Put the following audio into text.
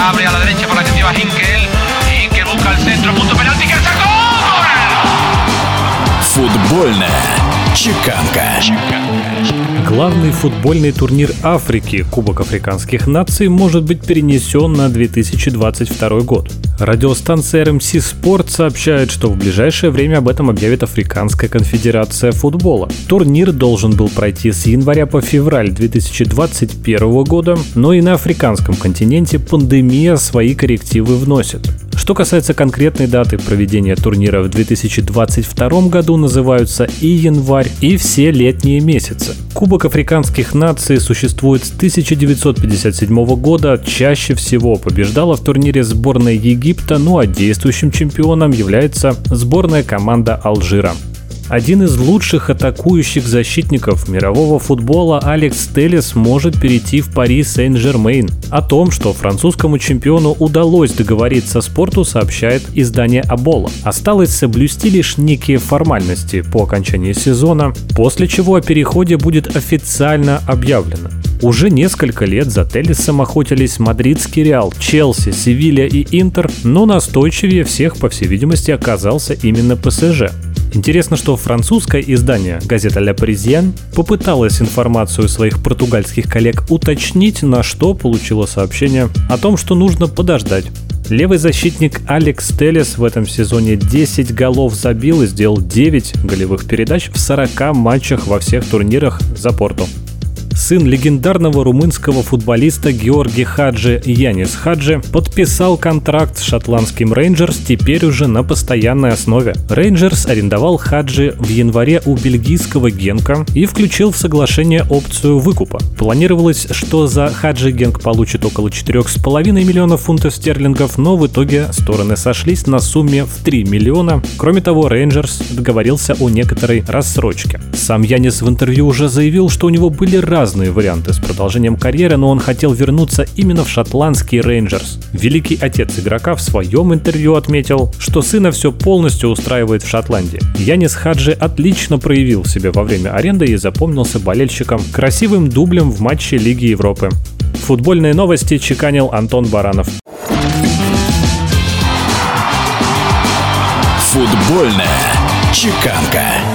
abre a la derecha por la que lleva Hinkel. Hinkel busca el centro, punto penalti que sacó. Футбольная чеканка. Главный футбольный турнир Африки, Кубок африканских наций, может быть перенесен на 2022 год. Радиостанция RMC Sport сообщает, что в ближайшее время об этом объявит Африканская конфедерация футбола. Турнир должен был пройти с января по февраль 2021 года, но и на африканском континенте пандемия свои коррективы вносит. Что касается конкретной даты проведения турнира в 2022 году, называются и январь, и все летние месяцы. Кубок африканских наций существует с 1957 года, чаще всего побеждала в турнире сборная Египта, ну а действующим чемпионом является сборная команда Алжира. Один из лучших атакующих защитников мирового футбола Алекс Телес может перейти в Пари Сен-Жермейн. О том, что французскому чемпиону удалось договориться спорту, сообщает издание Абола. Осталось соблюсти лишь некие формальности по окончании сезона, после чего о переходе будет официально объявлено. Уже несколько лет за Телесом охотились мадридский Реал, Челси, Севилья и Интер, но настойчивее всех, по всей видимости, оказался именно ПСЖ. Интересно, что французское издание газета «Ля Паризьен» попыталось информацию своих португальских коллег уточнить, на что получило сообщение о том, что нужно подождать. Левый защитник Алекс Телес в этом сезоне 10 голов забил и сделал 9 голевых передач в 40 матчах во всех турнирах за Порту сын легендарного румынского футболиста Георги Хаджи Янис Хаджи подписал контракт с шотландским Рейнджерс теперь уже на постоянной основе. Рейнджерс арендовал Хаджи в январе у бельгийского Генка и включил в соглашение опцию выкупа. Планировалось, что за Хаджи Генк получит около 4,5 миллионов фунтов стерлингов, но в итоге стороны сошлись на сумме в 3 миллиона. Кроме того, Рейнджерс договорился о некоторой рассрочке. Сам Янис в интервью уже заявил, что у него были разные разные варианты с продолжением карьеры, но он хотел вернуться именно в шотландский Рейнджерс. Великий отец игрока в своем интервью отметил, что сына все полностью устраивает в Шотландии. Янис Хаджи отлично проявил себя во время аренды и запомнился болельщикам красивым дублем в матче Лиги Европы. Футбольные новости чеканил Антон Баранов. Футбольная чеканка.